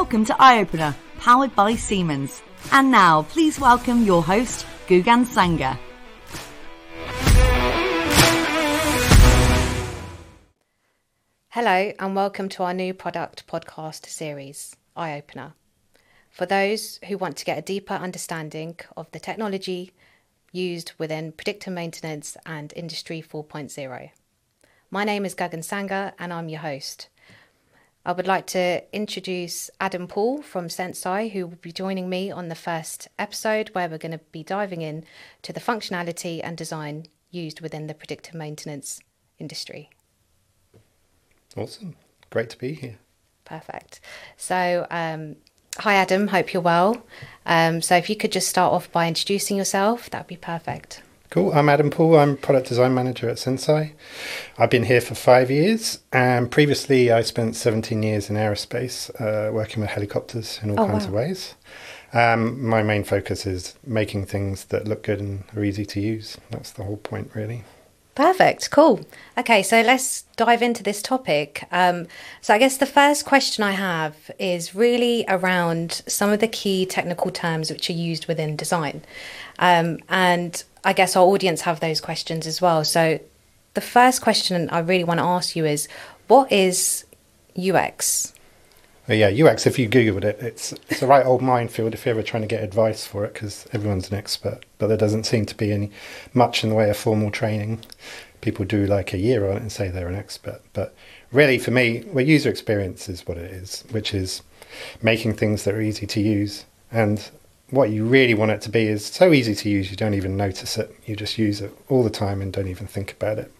Welcome to Eye Opener, powered by Siemens. And now, please welcome your host, Gagan Sanga. Hello, and welcome to our new product podcast series, Eye Opener. For those who want to get a deeper understanding of the technology used within predictive maintenance and Industry 4.0. My name is Gagan Sanga, and I'm your host. I would like to introduce Adam Poole from Senseye, who will be joining me on the first episode, where we're going to be diving in to the functionality and design used within the predictive maintenance industry. Awesome. Great to be here. Perfect. So, um, hi, Adam. Hope you're well. Um, so, if you could just start off by introducing yourself, that would be perfect. Cool. I'm Adam Poole. I'm product design manager at Senseye. I've been here for five years, and previously I spent 17 years in aerospace, uh, working with helicopters in all Oh, kinds wow. of ways. Um, my main focus is making things that look good and are easy to use. That's the whole point, really. Perfect. Cool. Okay, so let's dive into this topic. Um, so, I guess the first question I have is really around some of the key technical terms which are used within design. Um, and I guess our audience have those questions as well. So, the first question I really want to ask you is what is UX? But yeah, UX, if you Googled it, it's, it's a right old minefield if you're ever trying to get advice for it because everyone's an expert. But there doesn't seem to be any much in the way of formal training. People do like a year on it and say they're an expert. But really, for me, well, user experience is what it is, which is making things that are easy to use. And what you really want it to be is so easy to use you don't even notice it. You just use it all the time and don't even think about it.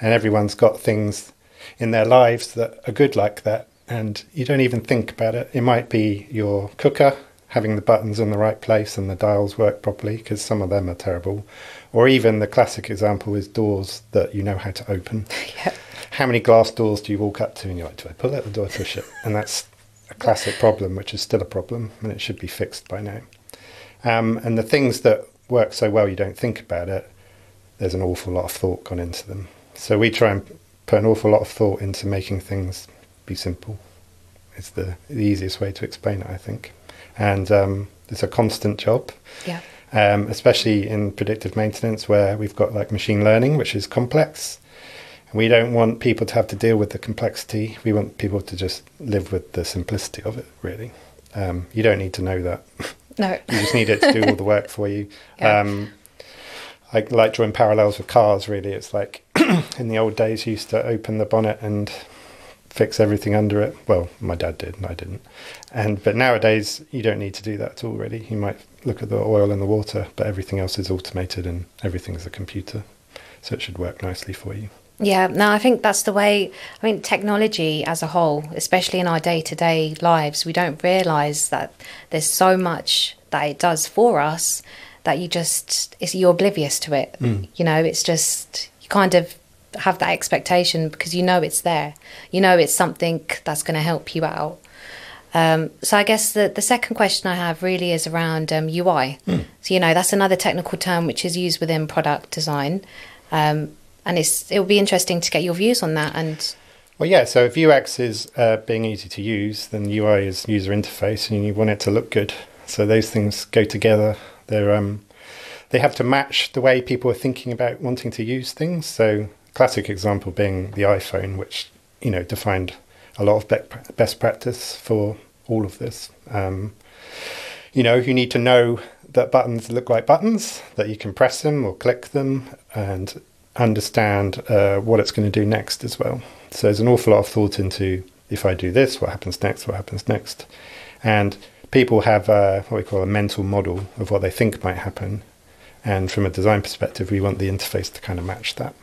And everyone's got things in their lives that are good like that and you don't even think about it. It might be your cooker having the buttons in the right place and the dials work properly because some of them are terrible. Or even the classic example is doors that you know how to open. Yeah. How many glass doors do you walk up to and you're like, do I pull out the door, push it? And that's a classic problem, which is still a problem and it should be fixed by now. Um, and the things that work so well you don't think about it, there's an awful lot of thought gone into them. So we try and put an awful lot of thought into making things be simple. It's the, the easiest way to explain it, I think. And um, it's a constant job, Yeah. um, especially in predictive maintenance where we've got like machine learning, which is complex. We don't want people to have to deal with the complexity. We want people to just live with the simplicity of it, really. Um, you don't need to know that. No. You just need it to do all the work for you. Yeah. Um, I like drawing parallels with cars. Really, it's like in the old days, you used to open the bonnet and fix everything under it. Well, my dad did, and I didn't. And but nowadays, you don't need to do that at all. Really, you might look at the oil and the water, but everything else is automated and everything's a computer, so it should work nicely for you. Yeah, no, I think that's the way. I mean, technology as a whole, especially in our day to day lives, we don't realize that there's so much that it does for us that you just, it's, you're oblivious to it. Mm. You know, it's just, you kind of have that expectation because you know it's there. You know it's something that's going to help you out. Um, so I guess the, the second question I have really is around um, UI. So you know that's another technical term which is used within product design, um, and it's it will be interesting to get your views on that. And Well, yeah. So if UX is uh, being easy to use, then UI is user interface, and you want it to look good. So those things go together. They're um, they have to match the way people are thinking about wanting to use things. So classic example being the iPhone, which you know defined a lot of be- best practice for all of this. Um, you know, you need to know that buttons look like buttons, that you can press them or click them, and understand uh, what it's going to do next as well. So there's an awful lot of thought into if I do this, what happens next, what happens next. And people have uh, what we call a mental model of what they think might happen. And from a design perspective, we want the interface to kind of match that.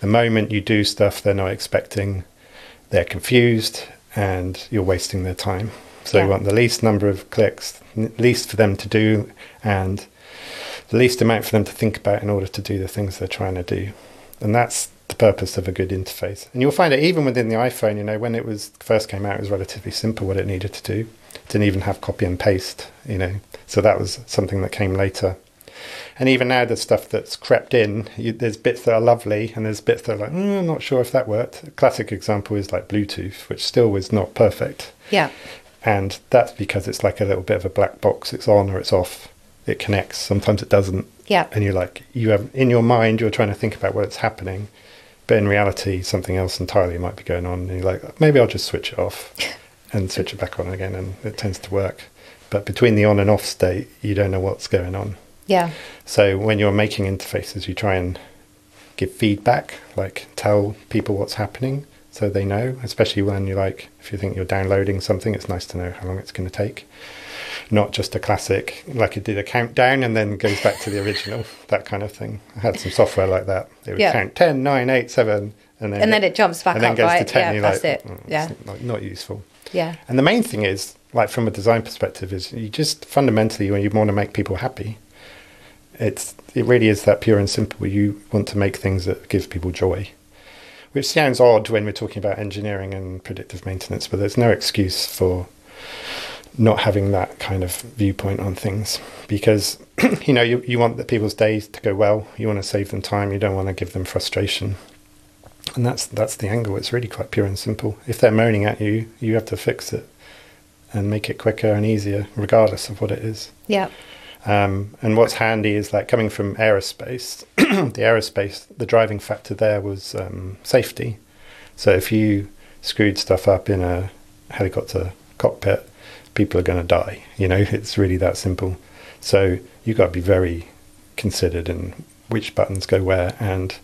The moment you do stuff they're not expecting, they're confused and you're wasting their time. So Yeah. you want the least number of clicks, least for them to do, and the least amount for them to think about in order to do the things they're trying to do. And that's the purpose of a good interface. And you'll find it even within the iPhone, you know, when it was first came out, it was relatively simple what it needed to do. It didn't even have copy and paste, you know. So that was something that came later. And even now, the stuff that's crept in, you, there's bits that are lovely, and there's bits that are like, mm, I'm not sure if that worked. A classic example is like Bluetooth, which still was not perfect. Yeah. and that's because it's like a little bit of a black box. It's on or it's off. It connects. Sometimes it doesn't. Yeah. And you're like, you have in your mind, you're trying to think about what's happening, but in reality, something else entirely might be going on. And you're like, maybe I'll just switch it off and switch it back on again, and it tends to work. But between the on and off state, you don't know what's going on. Yeah. So when you're making interfaces, you try and give feedback, like tell people what's happening so they know, especially when you like, if you think you're downloading something, it's nice to know how long it's going to take. Not just a classic, like it did a countdown and then goes back to the original, that kind of thing. I had some software like that. It would Yeah. count 10, 9, 8, 7, and then, And then it jumps back and then up, goes right? to 10, Yeah, that's like, it. "Mm, Yeah. not, not useful. Yeah. And the main thing is, like from a design perspective, is you just fundamentally when you want to make people happy, it's it really is that pure and simple. You want to make things that give people joy, which sounds odd when we're talking about engineering and predictive maintenance, but there's no excuse for not having that kind of viewpoint on things because you know you, you want the people's days to go well. You want to save them time. You don't want to give them frustration. And that's that's the angle. It's really quite pure and simple. If they're moaning at you you have to fix it and make it quicker and easier regardless of what it is. Yeah. Um, and what's handy is like coming from aerospace, the aerospace, the driving factor there was um, safety. So if you screwed stuff up in a helicopter cockpit, people are going to die. You know, it's really that simple. So you've got to be very considered in which buttons go where, and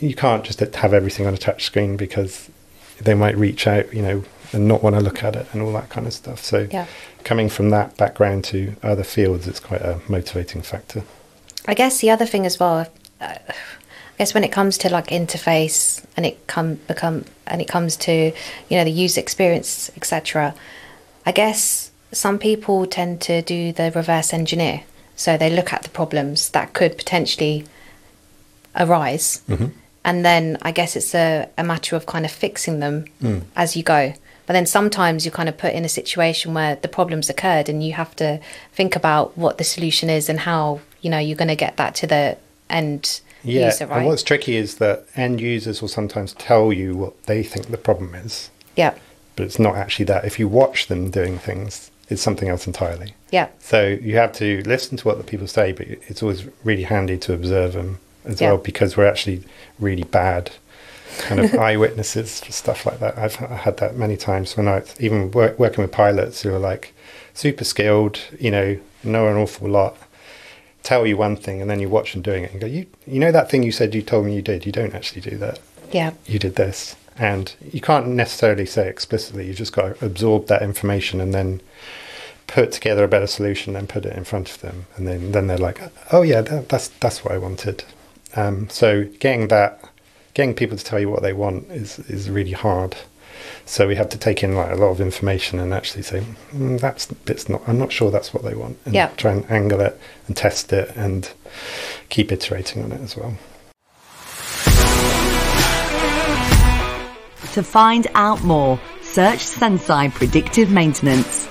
you can't just have everything on a touch screen because they might reach out, you know, and not want to look at it and all that kind of stuff. So Yeah. coming from that background to other fields, it's quite a motivating factor. I guess the other thing as well, uh, I guess when it comes to like interface and it come become and it comes to you know the user experience etc. I guess some people tend to do the reverse engineer, so they look at the problems that could potentially arise, and then I guess it's a, a matter of kind of fixing them as you go. But then sometimes you're kind of put in a situation where the problem's occurred and you have to think about what the solution is and how you know you're going to get that to the end Yeah, user, right? and what's tricky is that end users will sometimes tell you what they think the problem is, yeah, but it's not actually that. If you watch them doing things, it's something else entirely. yeah, So you have to listen to what the people say, but it's always really handy to observe them as Yeah. well because we're actually really bad kind of eyewitnesses for stuff like that. I've had that many times when I even work, working with pilots who are like super skilled, you know, know an awful lot, tell you one thing, and then you watch them doing it and go, you you know that thing you said you told me you did, you don't actually do that yeah, you did this. And you can't necessarily say explicitly, you just got to absorb that information and then put together a better solution and put it in front of them. And then, then they're like, oh, yeah, that, that's, that's what I wanted. Um, so getting that, getting people to tell you what they want is, is really hard. So we have to take in like a lot of information and actually say, mm, that's bit's not, I'm not sure that's what they want. And Yeah. try and angle it and test it and keep iterating on it as well. To find out more, search Senseye Predictive Maintenance.